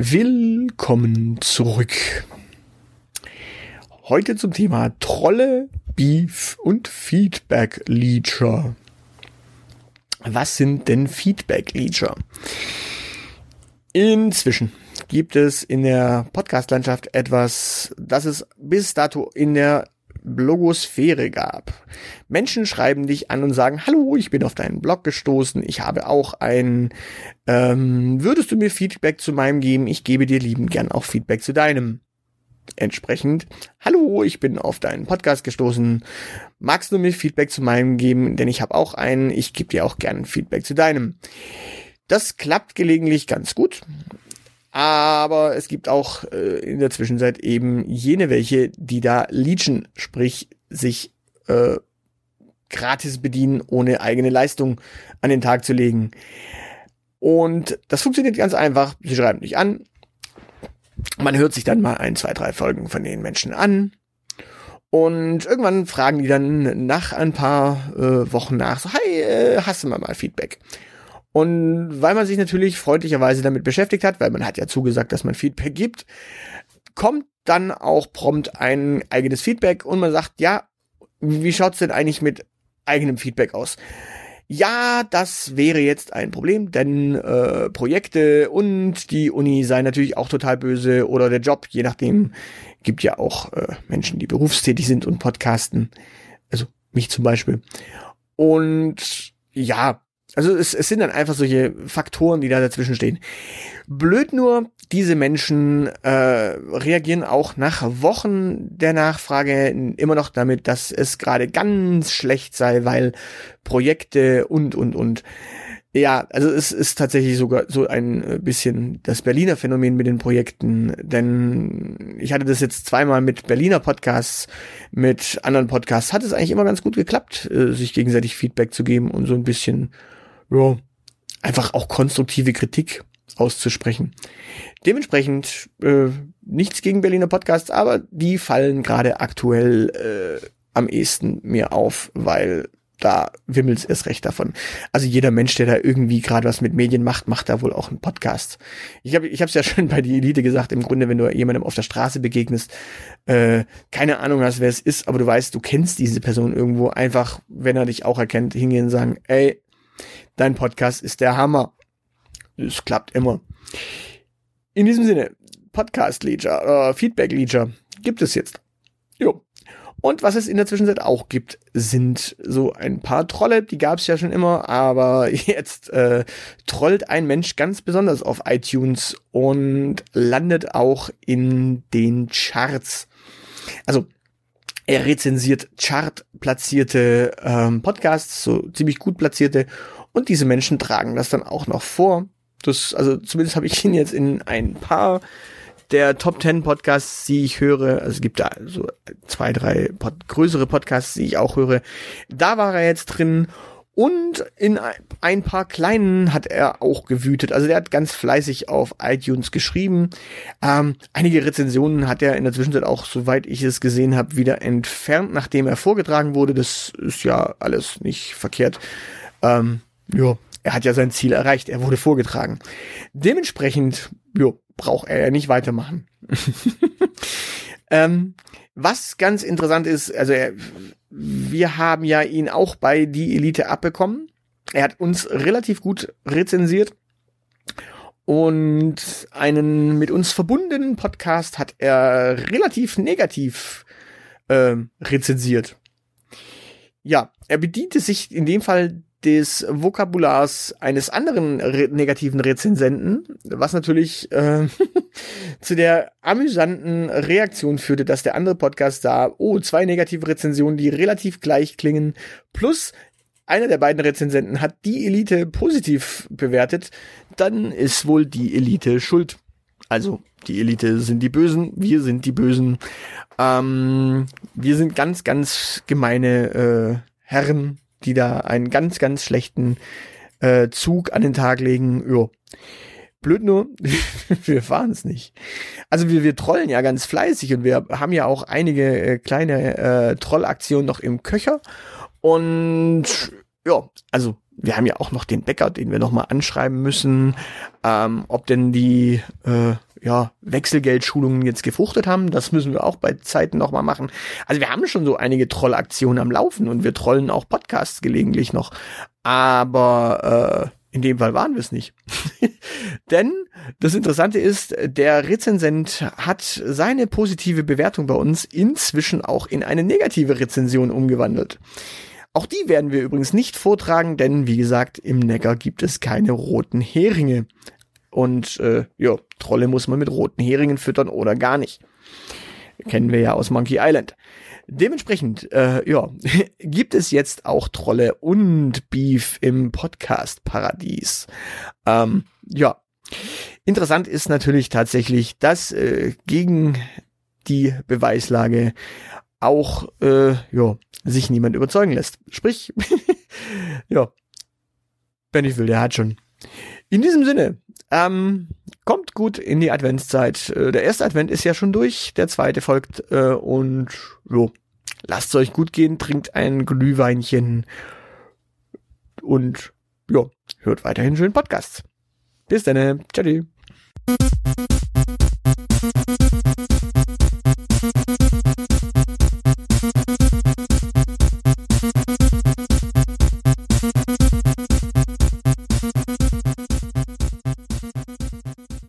Willkommen zurück. Heute zum Thema Trolle, Beef und Feedback Leacher. Was sind denn Feedback Leacher? Inzwischen gibt es in der Podcast-Landschaft etwas, das es bis dato in der Blogosphäre gab. Menschen schreiben dich an und sagen, hallo, ich bin auf deinen Blog gestoßen, ich habe auch ein, ähm, würdest du mir Feedback zu meinem geben? Ich gebe dir liebend gern auch Feedback zu deinem. Entsprechend, hallo, ich bin auf deinen Podcast gestoßen. Magst du mir Feedback zu meinem geben? Denn ich habe auch einen, ich gebe dir auch gern Feedback zu deinem. Das klappt gelegentlich ganz gut. Aber es gibt auch äh, in der Zwischenzeit eben jene welche, die da leechen, sprich sich äh, gratis bedienen, ohne eigene Leistung an den Tag zu legen. Und das funktioniert ganz einfach. Sie schreiben dich an. Man hört sich dann mal ein, zwei, drei Folgen von den Menschen an. Und irgendwann fragen die dann nach ein paar äh, Wochen nach, so, hey, äh, hast du mal mal Feedback? Und weil man sich natürlich freundlicherweise damit beschäftigt hat, weil man hat ja zugesagt, dass man Feedback gibt, kommt dann auch prompt ein eigenes Feedback und man sagt, ja, wie schaut's denn eigentlich mit eigenem Feedback aus? Ja, das wäre jetzt ein Problem, denn äh, Projekte und die Uni seien natürlich auch total böse oder der Job, je nachdem, gibt ja auch äh, Menschen, die berufstätig sind und podcasten. Also mich zum Beispiel. Und ja, also es, es sind dann einfach solche Faktoren, die da dazwischen stehen. Blöd nur, diese Menschen äh, reagieren auch nach Wochen der Nachfrage immer noch damit, dass es gerade ganz schlecht sei, weil Projekte und, und, und. Ja, also es ist tatsächlich sogar so ein bisschen das Berliner Phänomen mit den Projekten, denn ich hatte das jetzt zweimal mit Berliner Podcasts, mit anderen Podcasts, hat es eigentlich immer ganz gut geklappt, äh, sich gegenseitig Feedback zu geben und so ein bisschen ja, einfach auch konstruktive Kritik auszusprechen. Dementsprechend äh, nichts gegen Berliner Podcasts, aber die fallen gerade aktuell äh, am ehesten mir auf, weil da wimmelt's erst recht davon. Also jeder Mensch, der da irgendwie gerade was mit Medien macht, macht da wohl auch einen Podcast. Ich habe ich habe ja schon bei die Elite gesagt, im Grunde, wenn du jemandem auf der Straße begegnest, äh, keine Ahnung hast, wer es ist, aber du weißt, du kennst diese Person irgendwo, einfach, wenn er dich auch erkennt, hingehen und sagen, ey, Dein Podcast ist der Hammer. Es klappt immer. In diesem Sinne, Podcast Leader, äh, Feedback Leader gibt es jetzt. Jo. Und was es in der Zwischenzeit auch gibt, sind so ein paar Trolle, die gab es ja schon immer, aber jetzt äh, trollt ein Mensch ganz besonders auf iTunes und landet auch in den Charts. Also er rezensiert chartplatzierte ähm, Podcasts, so ziemlich gut platzierte und diese Menschen tragen das dann auch noch vor. Das, also zumindest habe ich ihn jetzt in ein paar der Top 10 Podcasts, die ich höre, also es gibt da so zwei, drei Pod größere Podcasts, die ich auch höre. Da war er jetzt drin und in ein paar kleinen hat er auch gewütet. Also der hat ganz fleißig auf iTunes geschrieben. Ähm, einige Rezensionen hat er in der Zwischenzeit auch, soweit ich es gesehen habe, wieder entfernt, nachdem er vorgetragen wurde. Das ist ja alles nicht verkehrt. Ähm, ja, er hat ja sein Ziel erreicht, er wurde vorgetragen. Dementsprechend, ja, braucht er ja nicht weitermachen. ähm, was ganz interessant ist, also er, wir haben ja ihn auch bei die Elite abbekommen. Er hat uns relativ gut rezensiert und einen mit uns verbundenen Podcast hat er relativ negativ äh, rezensiert. Ja, er bediente sich in dem Fall des Vokabulars eines anderen re negativen Rezensenten, was natürlich äh, zu der amüsanten Reaktion führte, dass der andere Podcast sah, oh, zwei negative Rezensionen, die relativ gleich klingen, plus einer der beiden Rezensenten hat die Elite positiv bewertet, dann ist wohl die Elite schuld. Also, die Elite sind die Bösen, wir sind die Bösen. Ähm, wir sind ganz, ganz gemeine äh, Herren die da einen ganz, ganz schlechten äh, Zug an den Tag legen. Jo. Blöd nur, wir fahren es nicht. Also wir, wir trollen ja ganz fleißig und wir haben ja auch einige äh, kleine äh, Trollaktionen noch im Köcher. Und ja, also wir haben ja auch noch den Bäcker, den wir noch mal anschreiben müssen, ähm, ob denn die, äh, ja, Wechselgeldschulungen jetzt gefruchtet haben. Das müssen wir auch bei Zeiten nochmal machen. Also wir haben schon so einige Trollaktionen am Laufen und wir trollen auch Podcasts gelegentlich noch. Aber äh, in dem Fall waren wir es nicht. Denn das Interessante ist, der Rezensent hat seine positive Bewertung bei uns inzwischen auch in eine negative Rezension umgewandelt. Auch die werden wir übrigens nicht vortragen, denn wie gesagt, im Neckar gibt es keine roten Heringe. Und äh, ja, Trolle muss man mit roten Heringen füttern oder gar nicht. Kennen wir ja aus Monkey Island. Dementsprechend, äh, ja, gibt es jetzt auch Trolle und Beef im Podcast-Paradies. Ähm, ja, interessant ist natürlich tatsächlich, dass äh, gegen die Beweislage auch äh, ja, sich niemand überzeugen lässt. Sprich, ja, wenn ich will, der hat schon. In diesem Sinne, ähm, kommt gut in die Adventszeit. Äh, der erste Advent ist ja schon durch, der zweite folgt äh, und jo, lasst es euch gut gehen, trinkt ein Glühweinchen und ja, hört weiterhin schönen Podcasts. Bis dann, ciao.